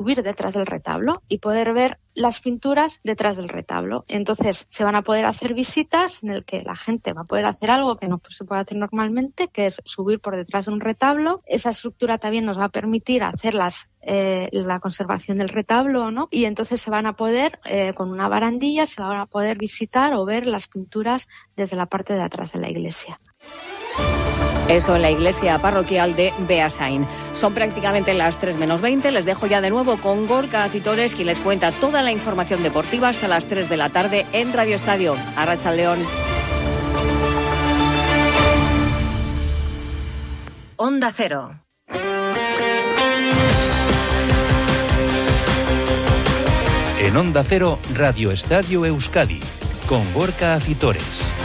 subir detrás del retablo y poder ver las pinturas detrás del retablo. Entonces se van a poder hacer visitas en el que la gente va a poder hacer algo que no se puede hacer normalmente, que es subir por detrás de un retablo. Esa estructura también nos va a permitir hacer las, eh, la conservación del retablo, ¿no? Y entonces se van a poder, eh, con una barandilla, se van a poder visitar o ver las pinturas desde la parte de atrás de la iglesia. Eso en la iglesia parroquial de Beasain. Son prácticamente las 3 menos 20. Les dejo ya de nuevo con Gorka Citores, quien les cuenta toda la información deportiva hasta las 3 de la tarde en Radio Estadio. Arracha León. Onda Cero. En Onda Cero, Radio Estadio Euskadi, con Gorka Acitores.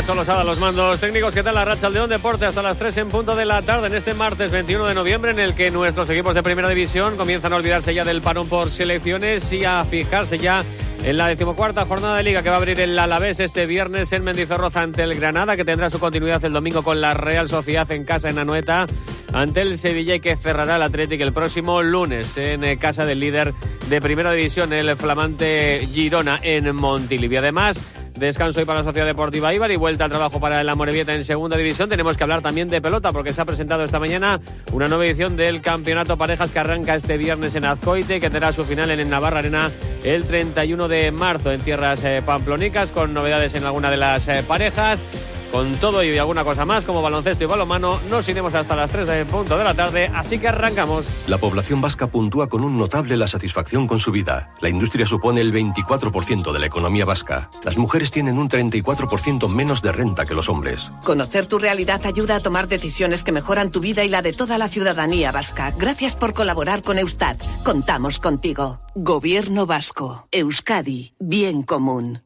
Nacho los mandos técnicos. ¿Qué tal la racha León Deporte? Hasta las 3 en punto de la tarde en este martes 21 de noviembre, en el que nuestros equipos de primera división comienzan a olvidarse ya del parón por selecciones y a fijarse ya en la decimocuarta jornada de liga que va a abrir el Alavés este viernes en Mendizorroza ante el Granada, que tendrá su continuidad el domingo con la Real Sociedad en casa en Anoeta, ante el Sevilla y que cerrará el Atlético el próximo lunes en eh, casa del líder de primera división, el flamante Girona en Montilivi. Además, Descanso hoy para la Sociedad Deportiva Ibar y vuelta al trabajo para la Morevieta en segunda división. Tenemos que hablar también de pelota porque se ha presentado esta mañana una nueva edición del Campeonato Parejas que arranca este viernes en Azcoite y que tendrá su final en el Navarra Arena el 31 de marzo en tierras eh, pamplonicas con novedades en alguna de las eh, parejas. Con todo y alguna cosa más, como baloncesto y balomano, nos iremos hasta las 3 de punto de la tarde, así que arrancamos. La población vasca puntúa con un notable la satisfacción con su vida. La industria supone el 24% de la economía vasca. Las mujeres tienen un 34% menos de renta que los hombres. Conocer tu realidad ayuda a tomar decisiones que mejoran tu vida y la de toda la ciudadanía vasca. Gracias por colaborar con Eustat. Contamos contigo. Gobierno vasco. Euskadi. Bien común.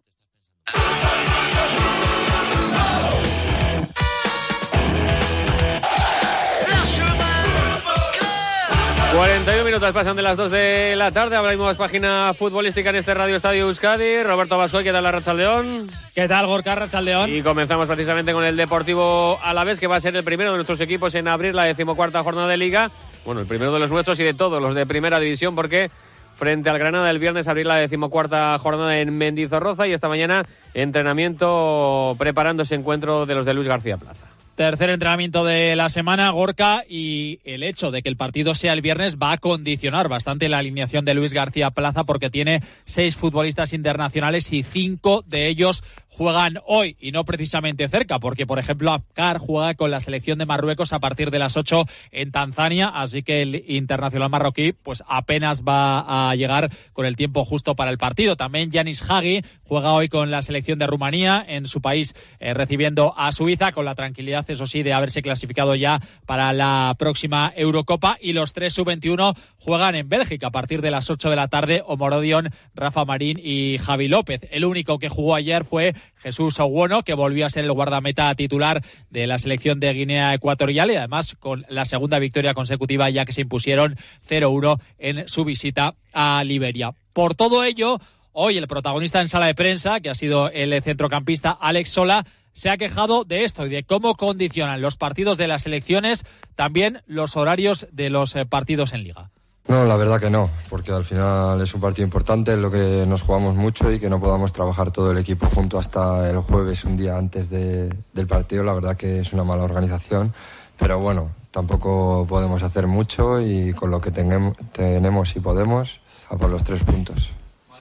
41 minutos pasan de las 2 de la tarde. Abrimos página futbolística en este Radio Estadio Euskadi. Roberto Vasco, ¿qué tal la Racha León? ¿Qué tal, Gorka León? Y comenzamos precisamente con el Deportivo Alavés, que va a ser el primero de nuestros equipos en abrir la decimocuarta jornada de Liga. Bueno, el primero de los nuestros y de todos los de Primera División, porque frente al Granada el viernes abrir la decimocuarta jornada en Mendizorroza y esta mañana entrenamiento preparando ese encuentro de los de Luis García Plaza. Tercer entrenamiento de la semana, Gorka, y el hecho de que el partido sea el viernes va a condicionar bastante la alineación de Luis García Plaza porque tiene seis futbolistas internacionales y cinco de ellos juegan hoy y no precisamente cerca, porque por ejemplo Abkar juega con la selección de Marruecos a partir de las ocho en Tanzania, así que el internacional marroquí pues apenas va a llegar con el tiempo justo para el partido. También Yanis Hagi juega hoy con la selección de Rumanía en su país eh, recibiendo a Suiza con la tranquilidad eso sí, de haberse clasificado ya para la próxima Eurocopa. Y los tres sub-21 juegan en Bélgica a partir de las 8 de la tarde. Omorodion, Rafa Marín y Javi López. El único que jugó ayer fue Jesús Oguono, que volvió a ser el guardameta titular de la selección de Guinea Ecuatorial y además con la segunda victoria consecutiva ya que se impusieron 0-1 en su visita a Liberia. Por todo ello, hoy el protagonista en sala de prensa, que ha sido el centrocampista Alex Sola, se ha quejado de esto y de cómo condicionan los partidos de las elecciones también los horarios de los eh, partidos en liga. No, la verdad que no, porque al final es un partido importante, en lo que nos jugamos mucho y que no podamos trabajar todo el equipo junto hasta el jueves, un día antes del partido, la verdad que es una mala organización, pero bueno, tampoco podemos hacer mucho y con lo que tenemos y podemos, a por los tres puntos.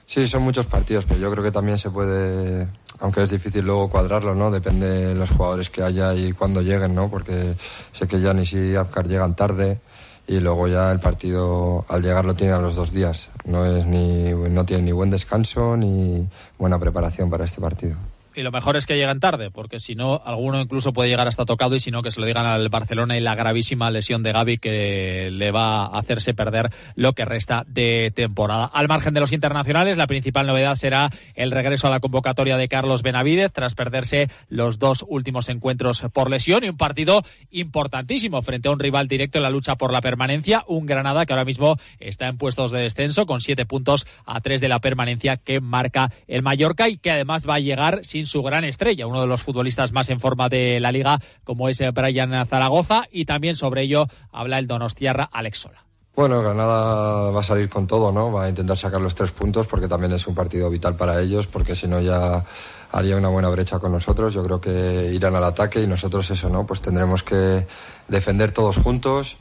Sí, son muchos partidos, pero yo creo que también se puede aunque es difícil luego cuadrarlo, ¿no? Depende de los jugadores que haya y cuándo lleguen, ¿no? Porque sé que Yanis y Apcar llegan tarde y luego ya el partido al llegar lo tiene a los dos días. No, es ni, no tiene ni buen descanso ni buena preparación para este partido y lo mejor es que lleguen tarde, porque si no, alguno incluso puede llegar hasta tocado y si no, que se lo digan al Barcelona y la gravísima lesión de Gaby que le va a hacerse perder lo que resta de temporada. Al margen de los internacionales, la principal novedad será el regreso a la convocatoria de Carlos Benavidez tras perderse los dos últimos encuentros por lesión y un partido importantísimo frente a un rival directo en la lucha por la permanencia, un Granada que ahora mismo está en puestos de descenso con siete puntos a tres de la permanencia que marca el Mallorca y que además va a llegar sin su gran estrella, uno de los futbolistas más en forma de la liga, como es Brian Zaragoza, y también sobre ello habla el donostiarra Alex Sola. Bueno, Granada va a salir con todo, ¿no? Va a intentar sacar los tres puntos porque también es un partido vital para ellos, porque si no ya haría una buena brecha con nosotros. Yo creo que irán al ataque y nosotros eso, ¿no? Pues tendremos que defender todos juntos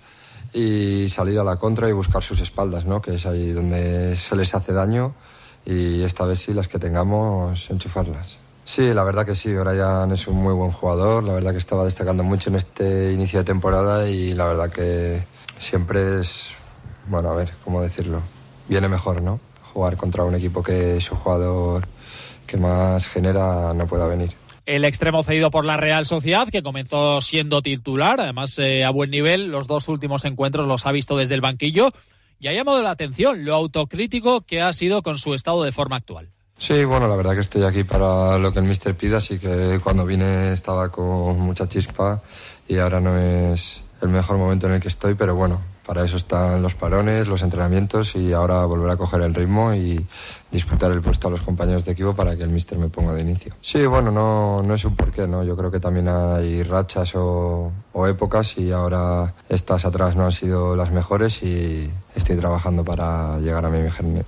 y salir a la contra y buscar sus espaldas, ¿no? Que es ahí donde se les hace daño y esta vez sí las que tengamos enchufarlas. Sí, la verdad que sí, Brian es un muy buen jugador, la verdad que estaba destacando mucho en este inicio de temporada y la verdad que siempre es bueno, a ver, ¿cómo decirlo? Viene mejor, ¿no? Jugar contra un equipo que su jugador que más genera no pueda venir. El extremo cedido por la Real Sociedad, que comenzó siendo titular, además eh, a buen nivel, los dos últimos encuentros los ha visto desde el banquillo y ha llamado la atención lo autocrítico que ha sido con su estado de forma actual. Sí, bueno, la verdad que estoy aquí para lo que el mister pida, así que cuando vine estaba con mucha chispa y ahora no es el mejor momento en el que estoy, pero bueno, para eso están los parones, los entrenamientos y ahora volver a coger el ritmo y disputar el puesto a los compañeros de equipo para que el míster me ponga de inicio. Sí, bueno, no, no es un porqué, ¿no? Yo creo que también hay rachas o, épocas y ahora estas atrás no han sido las mejores y estoy trabajando para llegar a mi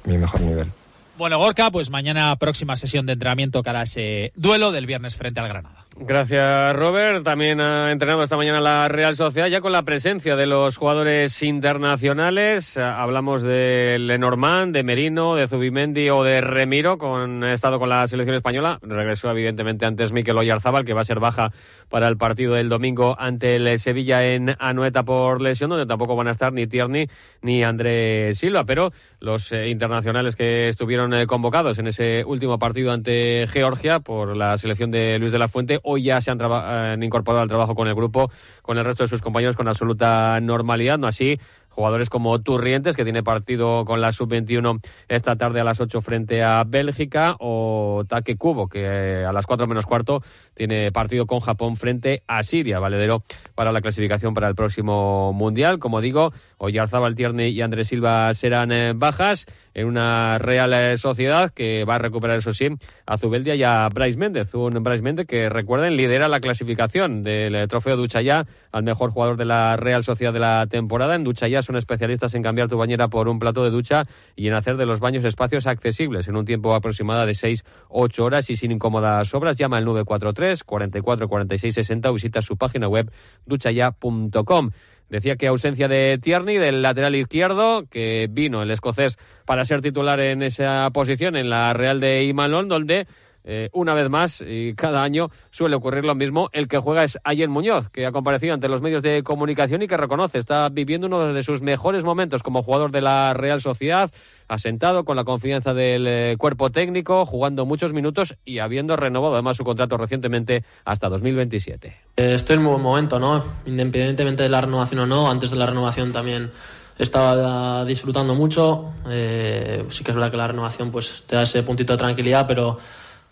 mi mejor nivel. Bueno, Gorka, pues mañana próxima sesión de entrenamiento cara ese duelo del viernes frente al Granada. Gracias, Robert. También ha entrenado esta mañana la Real Sociedad, ya con la presencia de los jugadores internacionales. Hablamos de Lenormand, de Merino, de Zubimendi o de Remiro, con estado con la selección española. Regresó, evidentemente, antes Mikel Oyarzábal, que va a ser baja para el partido del domingo ante el Sevilla en Anoeta por lesión, donde tampoco van a estar ni Tierney ni André Silva. Pero los eh, internacionales que estuvieron eh, convocados en ese último partido ante Georgia por la selección de Luis de la Fuente hoy ya se han, incorporado al trabajo con el grupo, con el resto de sus compañeros con absoluta normalidad, no así jugadores como Turrientes, que tiene partido con la sub-21 esta tarde a las 8 frente a Bélgica, o Take Kubo, que eh, a las 4 menos cuarto tiene partido con Japón frente a Siria, valedero para la clasificación para el próximo Mundial. Como digo, Oyarzábal Tierney y Andrés Silva serán eh, bajas en una Real eh, Sociedad que va a recuperar, eso sí, a Zubeldia y a Bryce Méndez. Un Bryce Méndez que, recuerden, lidera la clasificación del trofeo Duchaya al mejor jugador de la Real Sociedad de la temporada. En Duchaya son especialistas en cambiar tu bañera por un plato de ducha y en hacer de los baños espacios accesibles en un tiempo aproximado de 6-8 horas y sin incómodas obras. Llama al 943 44 46 60 o visita su página web duchaya.com. Decía que ausencia de Tierney, del lateral izquierdo, que vino el escocés para ser titular en esa posición en la Real de Imanol, donde eh, una vez más, y cada año suele ocurrir lo mismo, el que juega es Ayen Muñoz, que ha comparecido ante los medios de comunicación y que reconoce, está viviendo uno de sus mejores momentos como jugador de la Real Sociedad, asentado con la confianza del eh, cuerpo técnico, jugando muchos minutos y habiendo renovado además su contrato recientemente hasta 2027. Eh, estoy en un buen momento, ¿no? Independientemente de la renovación o no, antes de la renovación también estaba disfrutando mucho. sí que es verdad que la renovación pues te da ese puntito de tranquilidad, pero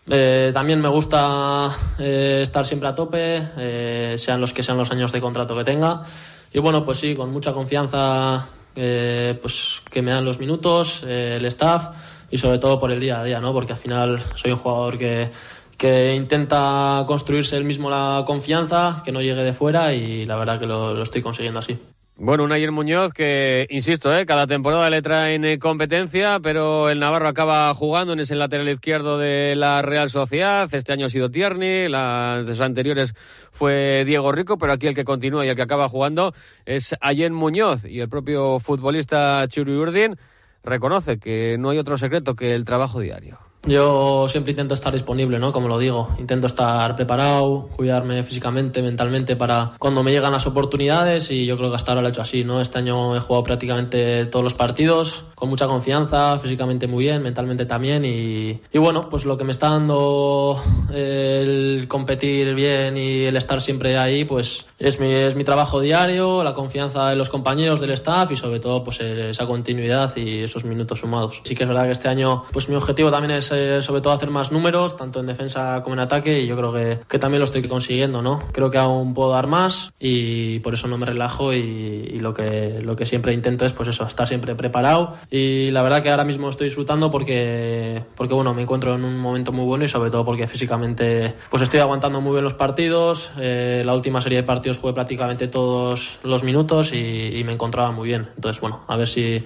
eh, también me gusta eh, estar siempre a tope, eh, sean los que sean los años de contrato que tenga. Y bueno, pues sí, con mucha confianza pues que me dan los minutos, el staff y sobre todo por el día a día, ¿no? Porque al final soy un jugador que, que intenta construirse él mismo la confianza, que no llegue de fuera y la verdad que lo estoy consiguiendo así. Bueno, un Ayer Muñoz que, insisto, ¿eh? cada temporada le traen eh, competencia, pero el Navarro acaba jugando en ese lateral izquierdo de la Real Sociedad. Este año ha sido Tierney, las anteriores fue Diego Rico, pero aquí el que continúa y el que acaba jugando es Ayer Muñoz. Y el propio futbolista Churi Urdin reconoce que no hay otro secreto que el trabajo diario. Yo siempre intento estar disponible, ¿no? Como lo digo, intento estar preparado, cuidarme físicamente, mentalmente para cuando me llegan las oportunidades y yo creo que hasta ahora lo he hecho así, ¿no? Este año he jugado prácticamente todos los partidos con mucha confianza, físicamente muy bien, mentalmente también y, y bueno, pues lo que me está dando el competir bien y el estar siempre ahí, pues es mi, es mi trabajo diario, la confianza de los compañeros, del staff y sobre todo pues esa continuidad y esos minutos sumados. Sí que es verdad que este año pues mi objetivo también es sobre todo hacer más números, tanto en defensa como en ataque, y yo creo que, que, también lo estoy consiguiendo, ¿no? Creo que aún puedo dar más y por eso no me relajo y, y, lo, que, lo que siempre intento es, pues eso, estar siempre preparado. Y la verdad que ahora mismo estoy disfrutando porque, porque bueno, me encuentro en un momento muy bueno y sobre todo porque físicamente pues estoy aguantando muy bien los partidos. Eh, la última serie de partidos jugué prácticamente todos los minutos y, y me encontraba muy bien. Entonces, bueno, a ver si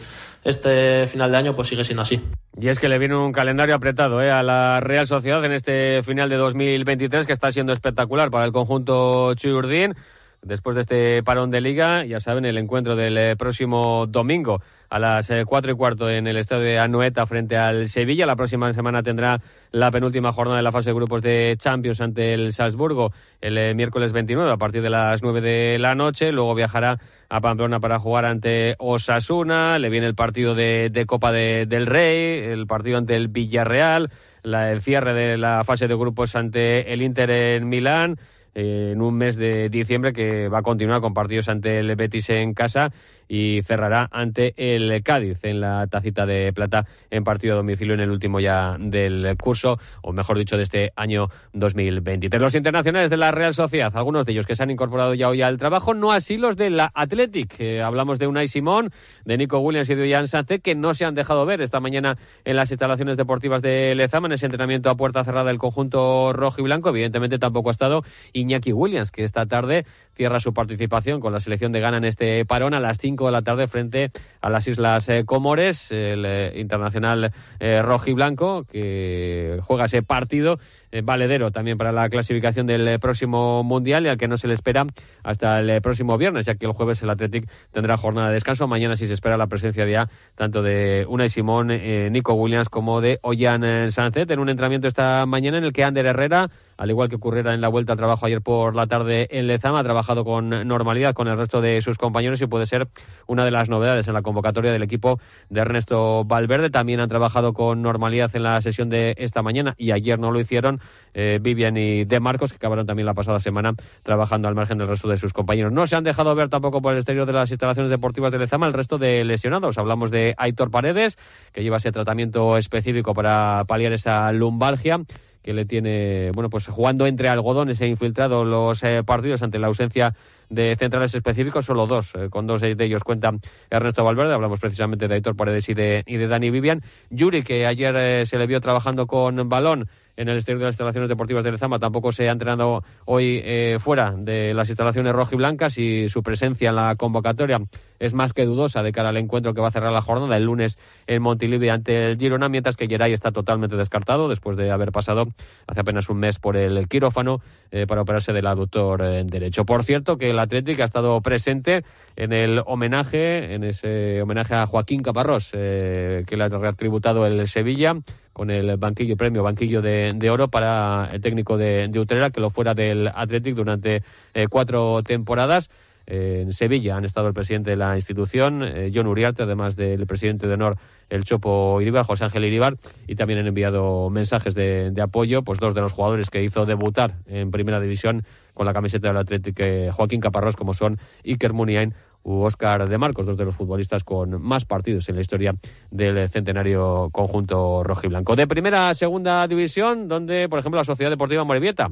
este final de año pues sigue siendo así. Y es que le viene un calendario apretado ¿eh? a la Real Sociedad en este final de 2023 que está siendo espectacular para el conjunto Chuyurdín. Después de este parón de liga, ya saben, el encuentro del eh, próximo domingo a las eh, cuatro y cuarto en el estadio de Anoeta frente al Sevilla. La próxima semana tendrá la penúltima jornada de la fase de grupos de Champions ante el Salzburgo el eh, miércoles 29 a partir de las 9 de la noche. Luego viajará a Pamplona para jugar ante Osasuna. Le viene el partido de, de Copa de, del Rey, el partido ante el Villarreal, la, el cierre de la fase de grupos ante el Inter en Milán eh, en un mes de diciembre que va a continuar con partidos ante el Betis en casa y cerrará ante el Cádiz en la tacita de plata en partido a domicilio en el último ya del curso, o mejor dicho, de este año 2023. Los internacionales de la Real Sociedad, algunos de ellos que se han incorporado ya hoy al trabajo, no así los de la Athletic. Eh, hablamos de Unai Simón, de Nico Williams y de Jan Sánchez, que no se han dejado ver esta mañana en las instalaciones deportivas de Lezama, en ese entrenamiento a puerta cerrada del conjunto rojo y blanco. Evidentemente tampoco ha estado Iñaki Williams, que esta tarde cierra su participación con la selección de Ghana en este parón a las 5 de la tarde frente a las Islas eh, Comores, el eh, internacional eh, rojo y blanco que juega ese partido valedero también para la clasificación del próximo mundial y al que no se le espera hasta el próximo viernes, ya que el jueves el Athletic tendrá jornada de descanso. Mañana sí se espera la presencia ya tanto de Unai Simón, Nico Williams como de Ollán Sánchez en un entrenamiento esta mañana en el que Ander Herrera al igual que ocurriera en la vuelta al trabajo ayer por la tarde en Lezama, ha trabajado con normalidad con el resto de sus compañeros y puede ser una de las novedades en la convocatoria del equipo de Ernesto Valverde. También han trabajado con normalidad en la sesión de esta mañana y ayer no lo hicieron eh, Vivian y De Marcos, que acabaron también la pasada semana trabajando al margen del resto de sus compañeros. No se han dejado ver tampoco por el exterior de las instalaciones deportivas de Lezama el resto de lesionados. Hablamos de Aitor Paredes, que lleva ese tratamiento específico para paliar esa lumbalgia que le tiene, bueno, pues jugando entre algodones e infiltrado los eh, partidos ante la ausencia de centrales específicos, solo dos, eh, con dos de ellos cuenta Ernesto Valverde, hablamos precisamente de Aitor Paredes y de, y de Dani Vivian. Yuri, que ayer eh, se le vio trabajando con balón en el exterior de las instalaciones deportivas de Lezama, tampoco se ha entrenado hoy fuera de las instalaciones rojiblancas y su presencia en la convocatoria es más que dudosa de cara al encuentro que va a cerrar la jornada el lunes en Montilivi ante el Girona, mientras que Geray está totalmente descartado después de haber pasado hace apenas un mes por el quirófano eh, para operarse del aductor en derecho. Por cierto, que el Atlético ha estado presente en el homenaje, en ese homenaje a Joaquín Caparrós, eh, que le ha retributado el Sevilla con el banquillo, premio banquillo de, oro para el técnico de, de, Utrera, que lo fuera del Athletic durante eh, cuatro temporadas. Eh, en Sevilla han estado el presidente de la institución, eh, John Uriarte, además del presidente de honor, el Chopo Iribar, José Ángel Iribar, y también han enviado mensajes de, apoyo, pues dos de los jugadores que hizo debutar en primera división con la camiseta del Athletic, Joaquín Caparrós, como son Iker Muniain u Oscar de Marcos, dos de los futbolistas con más partidos en la historia del centenario conjunto rojiblanco. De primera a segunda división, donde, por ejemplo, la Sociedad Deportiva Morevieta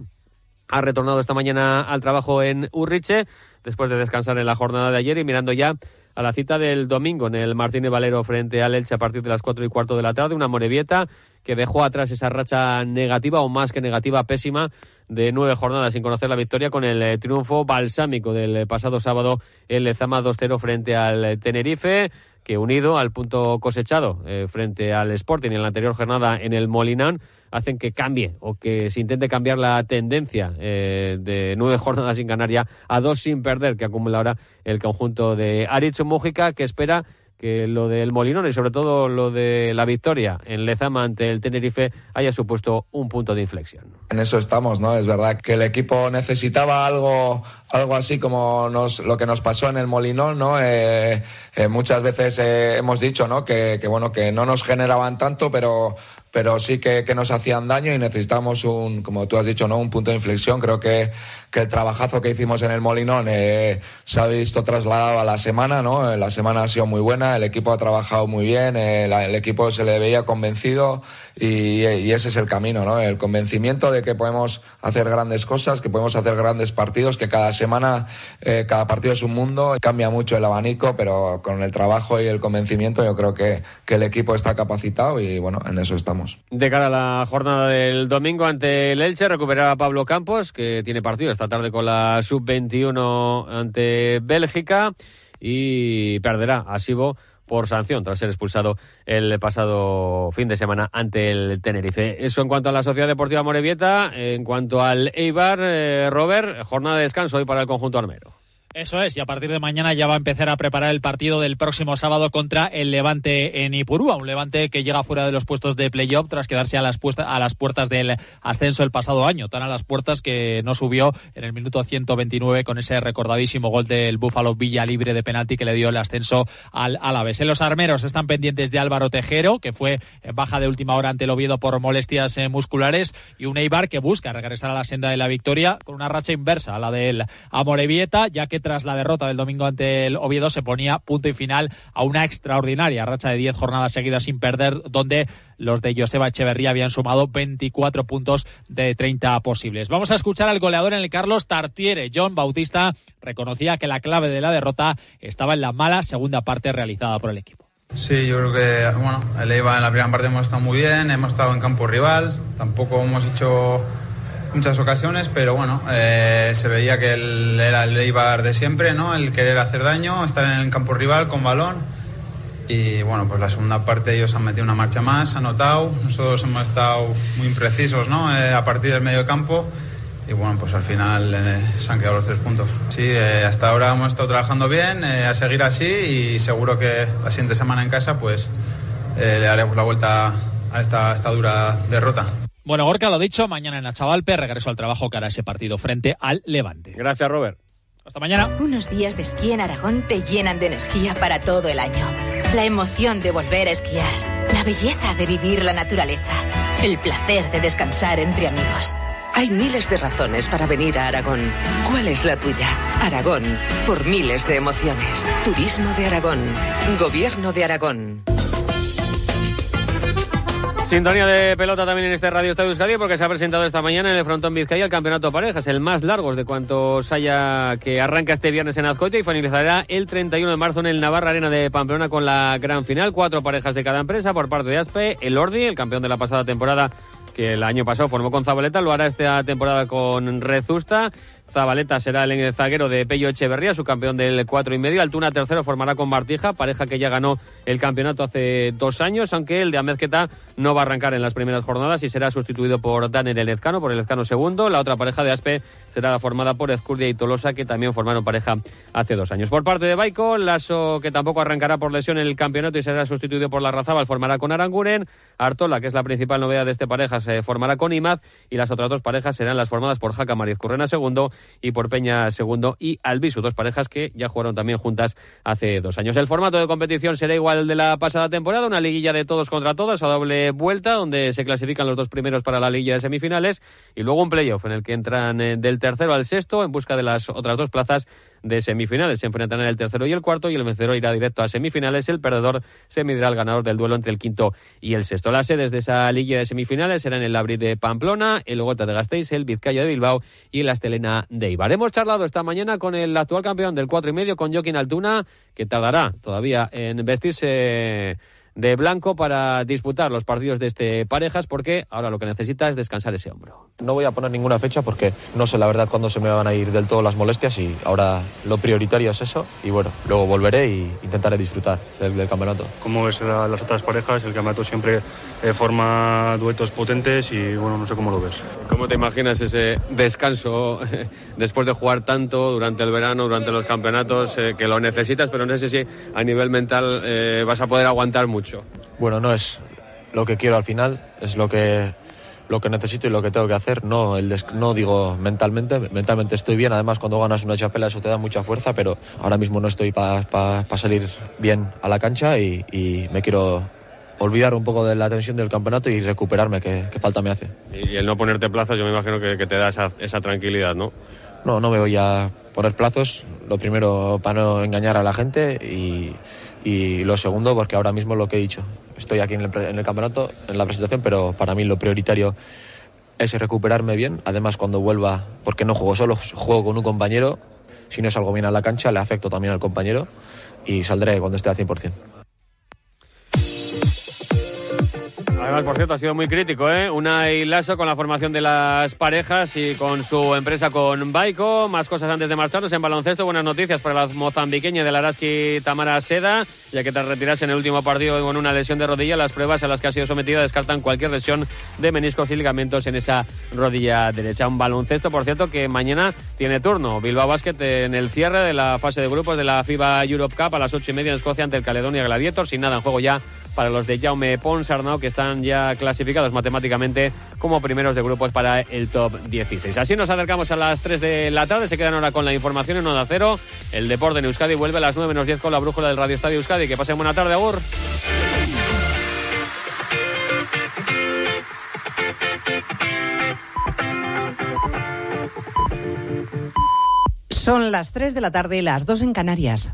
ha retornado esta mañana al trabajo en Urriche, después de descansar en la jornada de ayer y mirando ya a la cita del domingo en el Martínez Valero frente al Elche a partir de las cuatro y cuarto de la tarde, una Morevieta que dejó atrás esa racha negativa o más que negativa, pésima, de nueve jornadas sin conocer la victoria con el eh, triunfo balsámico del eh, pasado sábado en Lezama 2-0 frente al eh, Tenerife que unido al punto cosechado frente al Sporting en la anterior jornada en el Molinán hacen que cambie o que se intente cambiar la tendencia de nueve jornadas sin ganar ya a dos sin perder que acumula ahora el conjunto de Aritz Mújica que espera que lo del Molinón y sobre todo lo de la victoria en Lezama ante el Tenerife haya supuesto un punto de inflexión. En eso estamos, ¿no? Es verdad que el equipo necesitaba algo, algo así como nos, lo que nos pasó en el Molinón, ¿no? Eh, eh, muchas veces eh, hemos dicho, ¿no? Que, bueno, que no nos generaban tanto, pero pero sí que, que, nos hacían daño y necesitamos un, como tú has dicho, ¿no? un punto de inflexión. Creo que, que el trabajazo que hicimos en el Molinón eh, se ha visto trasladado a la semana, ¿no? Eh, la semana ha sido muy buena, el equipo ha trabajado muy bien, eh, el equipo se le veía convencido y, ese es el camino, ¿no? El convencimiento de que podemos hacer grandes cosas, que podemos hacer grandes partidos, que cada semana, cada partido es un mundo, cambia mucho el abanico, pero con el trabajo y el convencimiento yo creo que, que el equipo está capacitado y bueno, en eso estamos. De cara a la jornada del domingo ante el Elche, recuperará a Pablo Campos, que tiene partido esta tarde con la sub-21 ante Bélgica y perderá a Sibo por sanción tras ser expulsado el pasado fin de semana ante el Tenerife. Eso en cuanto a la Sociedad Deportiva Morevieta, en cuanto al Eibar, eh, Robert, jornada de descanso hoy para el conjunto armero. Eso es, y a partir de mañana ya va a empezar a preparar el partido del próximo sábado contra el Levante en Ipurúa, un Levante que llega fuera de los puestos de playoff tras quedarse a las, a las puertas del ascenso el pasado año, tan a las puertas que no subió en el minuto 129 con ese recordadísimo gol del Búfalo Villa libre de penalti que le dio el ascenso al Alavés. En los armeros están pendientes de Álvaro Tejero, que fue baja de última hora ante el Oviedo por molestias eh, musculares, y un Eibar que busca regresar a la senda de la victoria con una racha inversa a la del Amorebieta, ya que tras la derrota del domingo ante el Oviedo se ponía punto y final a una extraordinaria racha de 10 jornadas seguidas sin perder, donde los de Joseba Echeverría habían sumado 24 puntos de 30 posibles. Vamos a escuchar al goleador en el Carlos Tartiere. John Bautista reconocía que la clave de la derrota estaba en la mala segunda parte realizada por el equipo. Sí, yo creo que bueno, el EIVA en la primera parte hemos estado muy bien, hemos estado en campo rival, tampoco hemos hecho muchas ocasiones, pero bueno, eh, se veía que él era el Eibar de siempre, ¿no? El querer hacer daño, estar en el campo rival con balón. Y bueno, pues la segunda parte ellos han metido una marcha más, han anotado. Nosotros hemos estado muy imprecisos, ¿no? Eh, a partir del medio campo. Y bueno, pues al final eh, se han quedado los tres puntos. Sí, hasta ahora hemos estado trabajando bien, a seguir así y seguro que la siguiente semana en casa pues le haremos la vuelta a esta, a esta dura derrota. Bueno, Gorka, lo dicho, mañana en la Chavalpe regreso al trabajo cara ese partido frente al Levante. Gracias, Robert. Hasta mañana. Unos días de esquí en Aragón te llenan de energía para todo el año. La emoción de volver a esquiar, la belleza de vivir la naturaleza, el placer de descansar entre amigos. Hay miles de razones para venir a Aragón. ¿Cuál es la tuya? Aragón, por miles de emociones. Turismo de Aragón. Gobierno de Aragón. Sintonía de pelota también en este Radio Estadio Euskadi porque se ha presentado esta mañana en el frontón Vizcaya el campeonato parejas, el más largo de cuantos haya que arranca este viernes en Azcoite y finalizará el 31 de marzo en el Navarra Arena de Pamplona con la gran final. Cuatro parejas de cada empresa por parte de Aspe, el Ordi, el campeón de la pasada temporada que el año pasado formó con Zabaleta, lo hará esta temporada con Rezusta. Zabaleta será el zaguero de Pello Echeverría, su campeón del cuatro y medio. Altuna tercero formará con Martija, pareja que ya ganó el campeonato hace dos años, aunque el de Amezqueta no va a arrancar en las primeras jornadas y será sustituido por Daniel Elezcano, por el Elezcano segundo. La otra pareja de Aspe será formada por Ezcurdia y Tolosa, que también formaron pareja hace dos años. Por parte de Baico, Lasso, que tampoco arrancará por lesión en el campeonato y será sustituido por la Razabal, formará con Aranguren. Artola, que es la principal novedad de este pareja, se formará con Imaz y las otras dos parejas serán las formadas por Jaca Mariz Currena segundo y por Peña segundo y Albisu, dos parejas que ya jugaron también juntas hace dos años. El formato de competición será igual de la pasada temporada, una liguilla de todos contra todas a doble vuelta, donde se clasifican los dos primeros para la liguilla de semifinales y luego un playoff en el que entran eh, del tercero al sexto en busca de las otras dos plazas de semifinales. Se enfrentarán el tercero y el cuarto y el vencedor irá directo a semifinales. El perdedor se medirá al ganador del duelo entre el quinto y el sexto. Las sedes de esa liga de semifinales serán el Abril de Pamplona, el Gota de Gasteiz, el Vizcaya de Bilbao y el Astelena de Ibar. Hemos charlado esta mañana con el actual campeón del cuatro y medio, con Joaquín Altuna, que tardará todavía en vestirse de blanco para disputar los partidos de este parejas porque ahora lo que necesita es descansar ese hombro. No voy a poner ninguna fecha porque no sé la verdad cuándo se me van a ir del todo las molestias y ahora lo prioritario es eso y bueno, luego volveré e intentaré disfrutar del, campeonato. Como ves las otras parejas, el campeonato siempre eh, forma duetos potentes y bueno, no sé cómo lo ves. ¿Cómo te imaginas ese descanso después de jugar tanto durante el verano, durante los campeonatos, eh, que lo necesitas, pero no sé si a nivel mental eh, vas a poder aguantar mucho? Bueno, no es lo que quiero al final, es lo que lo que necesito y lo que tengo que hacer. No, el no digo mentalmente, mentalmente estoy bien. Además, cuando ganas una chapela eso te da mucha fuerza, pero ahora mismo no estoy para salir bien a la cancha y, me quiero olvidar un poco de la tensión del campeonato y recuperarme, que, falta me hace. Y el no ponerte plazas, yo me imagino que, te da esa, esa tranquilidad, ¿no? no, no me voy a poner plazos. Lo primero, para no engañar a la gente y, y lo segundo, porque ahora mismo lo que he dicho, estoy aquí en el, en el campeonato, en la presentación, pero para mí lo prioritario es recuperarme bien. Además, cuando vuelva, porque no juego solo, juego con un compañero. Si no salgo bien a la cancha, le afecto también al compañero y saldré cuando esté al 100%. Además, por cierto, ha sido muy crítico, ¿eh? Una y Lasso con la formación de las parejas y con su empresa con Baico. Más cosas antes de marcharnos en baloncesto. Buenas noticias para la mozambiqueña de la Araski Tamara Seda, ya que tras retirarse en el último partido con una lesión de rodilla, las pruebas a las que ha sido sometida descartan cualquier lesión de meniscos y ligamentos en esa rodilla derecha. Un baloncesto, por cierto, que mañana tiene turno. Bilbao Basket en el cierre de la fase de grupos de la FIBA Europe Cup a las ocho y media en Escocia ante el Caledonia Gladiator. Sin nada en juego ya para los de Jaume Ponsarnau, que están ya clasificados matemáticamente como primeros de grupos para el top 16. Así nos acercamos a las 3 de la tarde, se quedan ahora con la información en Onda Cero. El deporte en Euskadi vuelve a las 9 menos 10 con la brújula del Radio Estadio Euskadi. Que pasen buena tarde, Agur. Son las 3 de la tarde, las 2 en Canarias.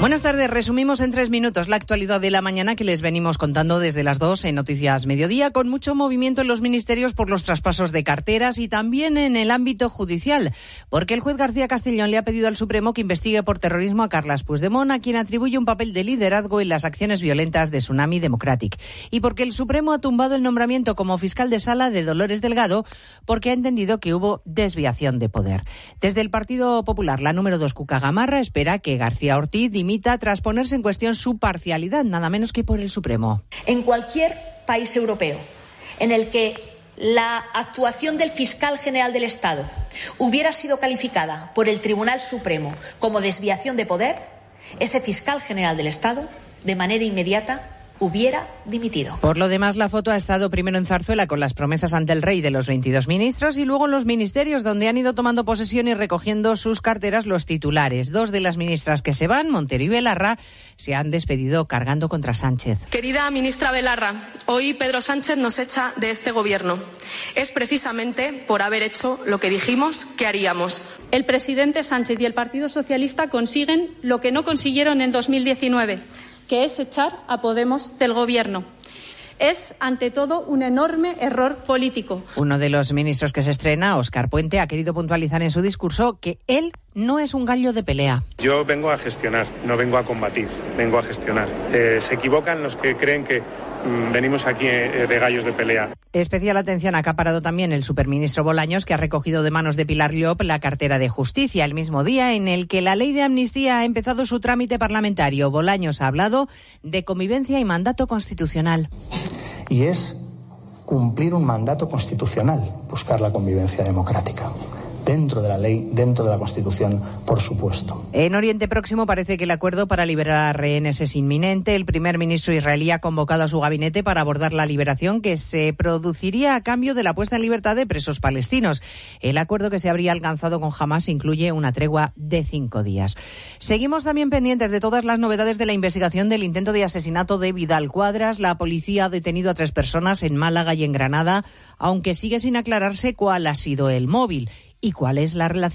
Buenas tardes. Resumimos en tres minutos la actualidad de la mañana que les venimos contando desde las dos en Noticias Mediodía, con mucho movimiento en los ministerios por los traspasos de carteras y también en el ámbito judicial, porque el juez García Castellón le ha pedido al Supremo que investigue por terrorismo a Carlas Puigdemont, a quien atribuye un papel de liderazgo en las acciones violentas de Tsunami Democratic, y porque el Supremo ha tumbado el nombramiento como fiscal de sala de Dolores Delgado, porque ha entendido que hubo desviación de poder. Desde el Partido Popular, la número dos, Cuca Gamarra, espera que García Ortiz tras ponerse en cuestión su parcialidad, nada menos que por el Supremo. En cualquier país europeo en el que la actuación del fiscal general del Estado hubiera sido calificada por el Tribunal Supremo como desviación de poder, ese fiscal general del Estado, de manera inmediata, hubiera dimitido. Por lo demás, la foto ha estado primero en Zarzuela con las promesas ante el rey de los 22 ministros y luego en los ministerios donde han ido tomando posesión y recogiendo sus carteras los titulares. Dos de las ministras que se van, Montero y Belarra, se han despedido cargando contra Sánchez. Querida ministra Belarra, hoy Pedro Sánchez nos echa de este gobierno. Es precisamente por haber hecho lo que dijimos que haríamos. El presidente Sánchez y el Partido Socialista consiguen lo que no consiguieron en 2019 que es echar a Podemos del Gobierno. Es, ante todo, un enorme error político. Uno de los ministros que se estrena, Óscar Puente, ha querido puntualizar en su discurso que él no es un gallo de pelea. Yo vengo a gestionar, no vengo a combatir, vengo a gestionar. Eh, se equivocan los que creen que mm, venimos aquí eh, de gallos de pelea. Especial atención ha acaparado también el superministro Bolaños, que ha recogido de manos de Pilar Llop la cartera de justicia, el mismo día en el que la ley de amnistía ha empezado su trámite parlamentario. Bolaños ha hablado de convivencia y mandato constitucional. Y es cumplir un mandato constitucional, buscar la convivencia democrática dentro de la ley, dentro de la Constitución, por supuesto. En Oriente Próximo parece que el acuerdo para liberar a rehenes es inminente. El primer ministro israelí ha convocado a su gabinete para abordar la liberación que se produciría a cambio de la puesta en libertad de presos palestinos. El acuerdo que se habría alcanzado con Hamas incluye una tregua de cinco días. Seguimos también pendientes de todas las novedades de la investigación del intento de asesinato de Vidal Cuadras. La policía ha detenido a tres personas en Málaga y en Granada, aunque sigue sin aclararse cuál ha sido el móvil y cuál es la relación